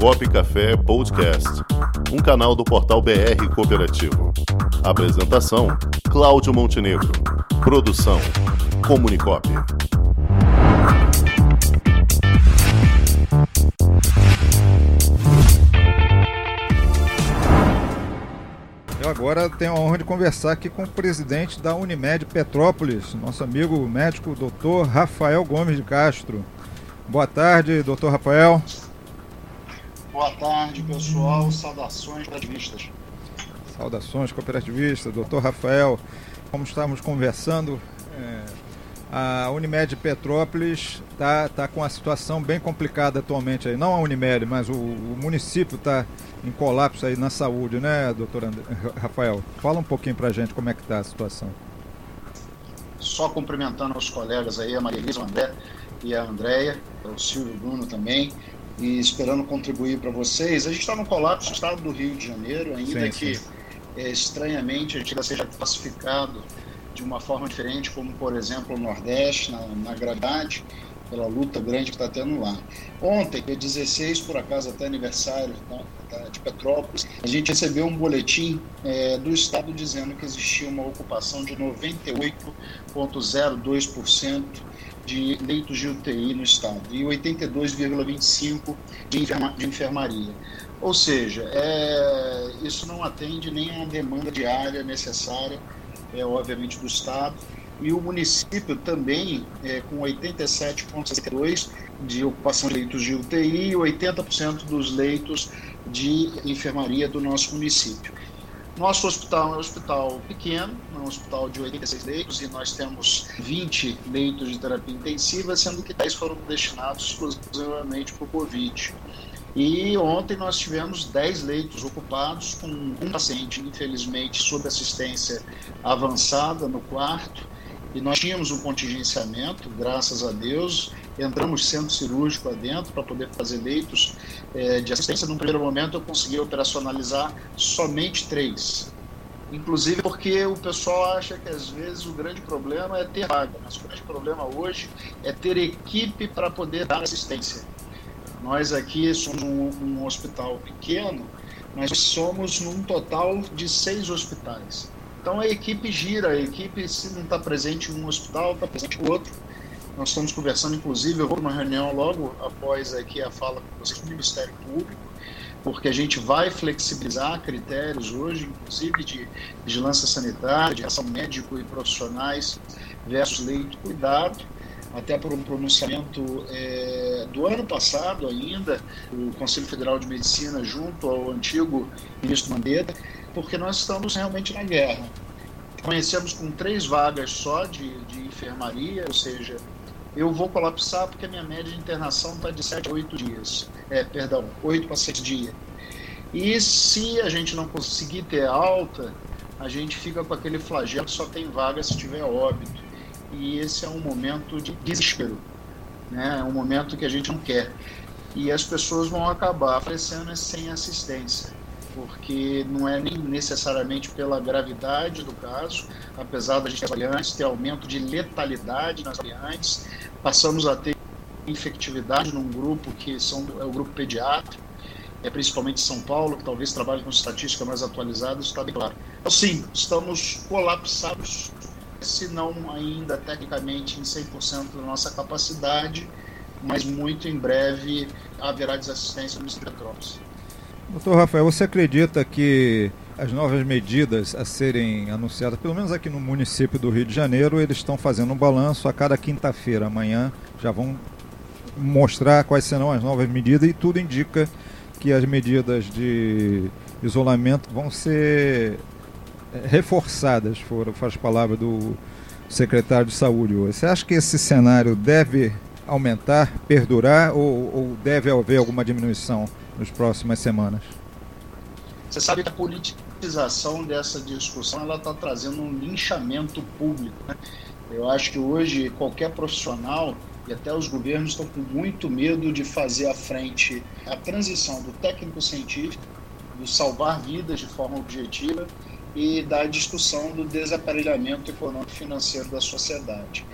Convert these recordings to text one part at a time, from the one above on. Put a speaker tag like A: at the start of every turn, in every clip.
A: Comunicop Café Podcast, um canal do portal BR Cooperativo. Apresentação: Cláudio Montenegro. Produção: Comunicop.
B: Eu agora tenho a honra de conversar aqui com o presidente da Unimed Petrópolis, nosso amigo médico doutor Rafael Gomes de Castro. Boa tarde, doutor Rafael.
C: Boa tarde, pessoal. Saudações cooperativistas.
B: Saudações cooperativistas, doutor Rafael. Como estávamos conversando, é, a Unimed Petrópolis está tá com uma situação bem complicada atualmente aí. Não a Unimed, mas o, o município está em colapso aí na saúde, né, doutor And... Rafael? Fala um pouquinho para a gente como é que está a situação.
C: Só cumprimentando os colegas aí, a Maria Elisa, o André e a Andréia, o Silvio Bruno também e esperando contribuir para vocês. A gente está no colapso do estado do Rio de Janeiro, ainda sim, que sim. É, estranhamente a gente seja classificado de uma forma diferente, como por exemplo o Nordeste, na, na gravidade, pela luta grande que está tendo lá. Ontem, dia 16, por acaso até aniversário tá, tá, de Petrópolis, a gente recebeu um boletim é, do Estado dizendo que existia uma ocupação de 98,02% de leitos de UTI no estado e 82,25% de, enferma, de enfermaria. Ou seja, é, isso não atende nem à demanda diária necessária, é, obviamente, do estado. E o município também, é, com 87,62% de ocupação de leitos de UTI e 80% dos leitos de enfermaria do nosso município. Nosso hospital é um hospital pequeno, é um hospital de 86 leitos e nós temos 20 leitos de terapia intensiva, sendo que 10 foram destinados exclusivamente para o Covid. E ontem nós tivemos 10 leitos ocupados, com um paciente, infelizmente, sob assistência avançada no quarto. E nós tínhamos um contingenciamento, graças a Deus, entramos centro cirúrgico adentro para poder fazer leitos é, de assistência. Num primeiro momento, eu consegui operacionalizar somente três. Inclusive porque o pessoal acha que às vezes o grande problema é ter vaga, mas o grande problema hoje é ter equipe para poder dar assistência. Nós aqui somos um, um hospital pequeno, mas somos num total de seis hospitais. Então a equipe gira, a equipe se não está presente em um hospital, está presente em outro nós estamos conversando, inclusive, eu vou numa reunião logo após aqui a fala com vocês do Ministério Público, porque a gente vai flexibilizar critérios hoje, inclusive de vigilância sanitária, de ação médico e profissionais versus leito cuidado, até por um pronunciamento é, do ano passado ainda, o Conselho Federal de Medicina junto ao antigo ministro Mandetta, porque nós estamos realmente na guerra. Conhecemos com três vagas só de, de enfermaria, ou seja, eu vou colapsar porque a minha média de internação está de 7 a 8 dias. É, perdão, 8 para 7 dias. E se a gente não conseguir ter alta, a gente fica com aquele flagelo que só tem vaga se tiver óbito. E esse é um momento de desespero. Né? É um momento que a gente não quer. E as pessoas vão acabar falecendo sem assistência porque não é nem necessariamente pela gravidade do caso, apesar da gente ter variantes, ter aumento de letalidade nas variantes, passamos a ter infectividade num grupo que são, é o grupo pediátrico, é principalmente São Paulo, que talvez trabalhe com estatística mais atualizada, está bem claro. Então, sim, estamos colapsados, se não ainda tecnicamente em 100% da nossa capacidade, mas muito em breve haverá desassistência no Distrito Petrópolis.
B: Doutor Rafael, você acredita que as novas medidas a serem anunciadas, pelo menos aqui no município do Rio de Janeiro, eles estão fazendo um balanço a cada quinta-feira. Amanhã já vão mostrar quais serão as novas medidas e tudo indica que as medidas de isolamento vão ser eh, reforçadas, foram as palavras do secretário de saúde hoje. Você acha que esse cenário deve aumentar, perdurar ou, ou deve haver alguma diminuição? Nas próximas semanas?
C: Você sabe que a politização dessa discussão ela está trazendo um linchamento público. Né? Eu acho que hoje qualquer profissional e até os governos estão com muito medo de fazer à frente a transição do técnico científico, do salvar vidas de forma objetiva e da discussão do desaparelhamento econômico financeiro da sociedade.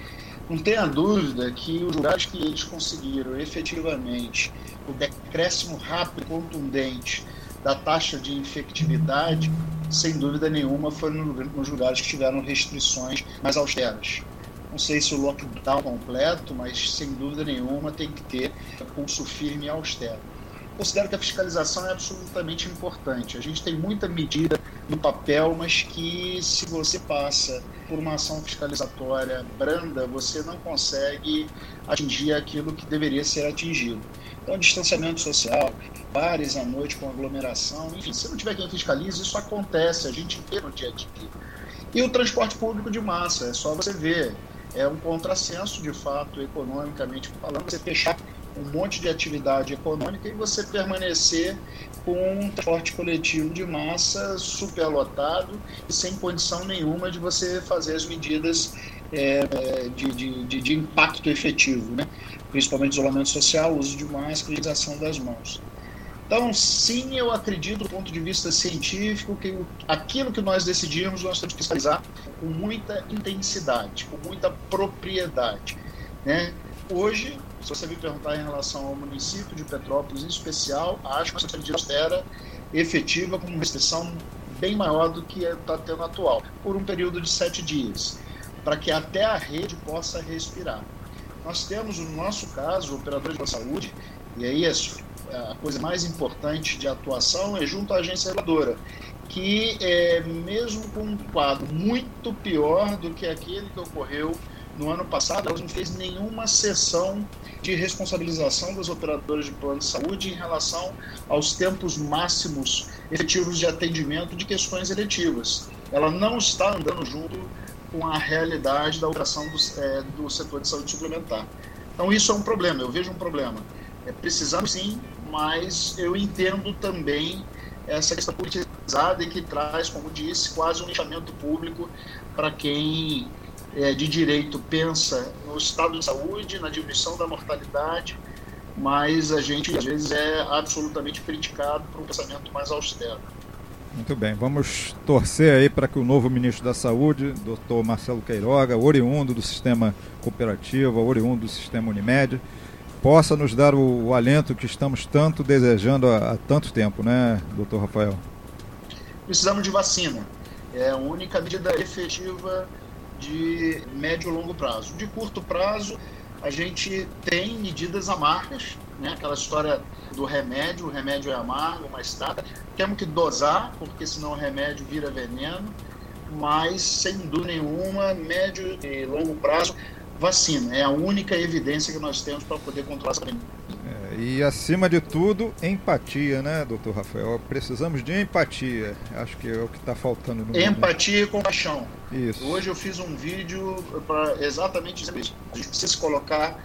C: Não tenha dúvida que os lugares que eles conseguiram efetivamente o decréscimo rápido e contundente da taxa de infectividade, sem dúvida nenhuma, foram nos lugares que tiveram restrições mais austeras. Não sei se o lockdown completo, mas sem dúvida nenhuma tem que ter pulso firme e austero. Considero que a fiscalização é absolutamente importante. A gente tem muita medida no papel, mas que se você passa por uma ação fiscalizatória branda, você não consegue atingir aquilo que deveria ser atingido. Então, distanciamento social, bares à noite com aglomeração, enfim, se não tiver quem fiscalize, isso acontece, a gente vê no dia a dia. E o transporte público de massa, é só você ver. É um contrassenso, de fato, economicamente falando, você fechar um monte de atividade econômica e você permanecer com um transporte coletivo de massa superlotado e sem condição nenhuma de você fazer as medidas é, de, de, de, impacto efetivo, né? principalmente isolamento social, uso de máscara e utilização das mãos. Então, sim, eu acredito do ponto de vista científico que aquilo que nós decidimos nós temos que fiscalizar com muita intensidade, com muita propriedade. Né? Hoje, se você me perguntar em relação ao município de Petrópolis em especial, acho que uma medida austera efetiva com restrição bem maior do que está tendo atual, por um período de sete dias, para que até a rede possa respirar. Nós temos, no nosso caso, operadores da saúde, e aí é a coisa mais importante de atuação é junto à agência reguladora, que é, mesmo com um quadro muito pior do que aquele que ocorreu no ano passado, ela não fez nenhuma sessão de responsabilização dos operadores de plano de saúde em relação aos tempos máximos efetivos de atendimento de questões eletivas. Ela não está andando junto com a realidade da operação do, é, do setor de saúde suplementar. Então, isso é um problema, eu vejo um problema. É, precisamos sim mas eu entendo também essa questão politizada e que traz, como disse, quase um linchamento público para quem é, de direito pensa no estado de saúde, na diminuição da mortalidade, mas a gente às vezes é absolutamente criticado por um pensamento mais austero.
B: Muito bem, vamos torcer aí para que o novo ministro da Saúde, doutor Marcelo Queiroga, oriundo do sistema cooperativo, oriundo do sistema Unimed, possa nos dar o, o alento que estamos tanto desejando há, há tanto tempo, né, doutor Rafael?
C: Precisamos de vacina. É a única medida efetiva de médio e longo prazo. De curto prazo, a gente tem medidas amargas, né? aquela história do remédio, o remédio é amargo, mas tá. Temos que dosar, porque senão o remédio vira veneno, mas sem dúvida nenhuma, médio e longo prazo, vacina. É a única evidência que nós temos para poder controlar essa pandemia.
B: E acima de tudo, empatia, né, doutor Rafael? Precisamos de empatia. Acho que é o que está faltando no
C: Empatia mundo. e compaixão.
B: Isso.
C: Hoje eu fiz um vídeo para exatamente isso. A gente precisa se colocar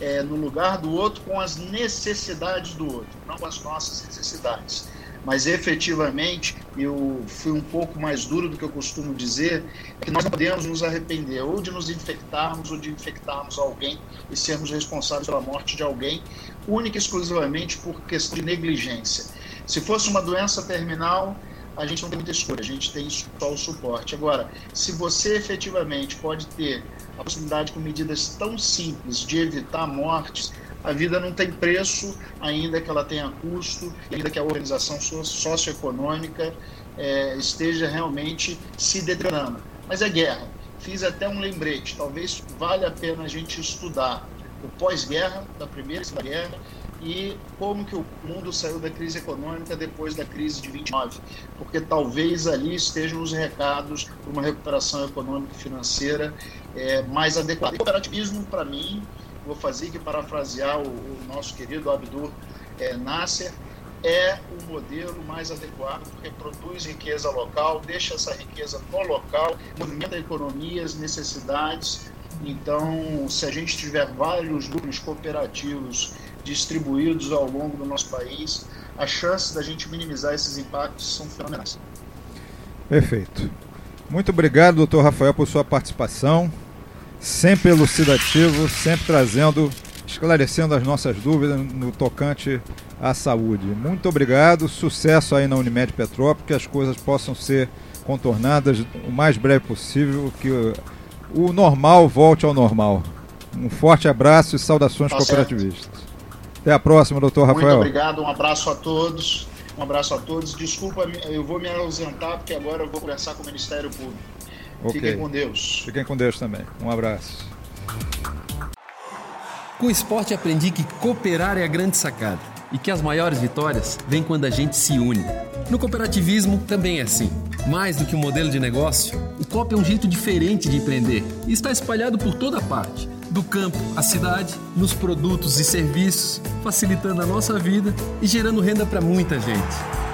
C: é, no lugar do outro com as necessidades do outro, não com as nossas necessidades mas efetivamente eu fui um pouco mais duro do que eu costumo dizer, é que nós não podemos nos arrepender ou de nos infectarmos ou de infectarmos alguém e sermos responsáveis pela morte de alguém, única e exclusivamente por questão de negligência. Se fosse uma doença terminal, a gente não tem muita escolha, a gente tem só o suporte. Agora, se você efetivamente pode ter a possibilidade com medidas tão simples de evitar mortes, a vida não tem preço, ainda que ela tenha custo, ainda que a organização socioeconômica é, esteja realmente se deteriorando. Mas é guerra. Fiz até um lembrete, talvez valha a pena a gente estudar o pós-guerra, da primeira e segunda guerra, e como que o mundo saiu da crise econômica depois da crise de 29, porque talvez ali estejam os recados para uma recuperação econômica e financeira é, mais adequada. O cooperativismo, para mim, vou fazer que parafrasear o, o nosso querido Abdur é, Nasser, é o modelo mais adequado, porque produz riqueza local, deixa essa riqueza no local, movimenta a economia, as necessidades. Então, se a gente tiver vários núcleos cooperativos distribuídos ao longo do nosso país, as chances da gente minimizar esses impactos são fenomenais.
B: Perfeito. Muito obrigado, doutor Rafael, por sua participação sempre elucidativo, sempre trazendo, esclarecendo as nossas dúvidas no tocante à saúde. Muito obrigado, sucesso aí na Unimed Petrópolis, que as coisas possam ser contornadas o mais breve possível, que o normal volte ao normal. Um forte abraço e saudações tá cooperativistas. Certo. Até a próxima, doutor Rafael. Muito
C: obrigado, um abraço a todos. Um abraço a todos. Desculpa, eu vou me ausentar porque agora eu vou conversar com o Ministério Público. Okay. Fiquem com Deus.
B: Fiquem com Deus também. Um abraço.
D: Com o esporte aprendi que cooperar é a grande sacada e que as maiores vitórias vêm quando a gente se une. No cooperativismo também é assim. Mais do que um modelo de negócio, o COP é um jeito diferente de empreender e está espalhado por toda parte do campo à cidade, nos produtos e serviços, facilitando a nossa vida e gerando renda para muita gente.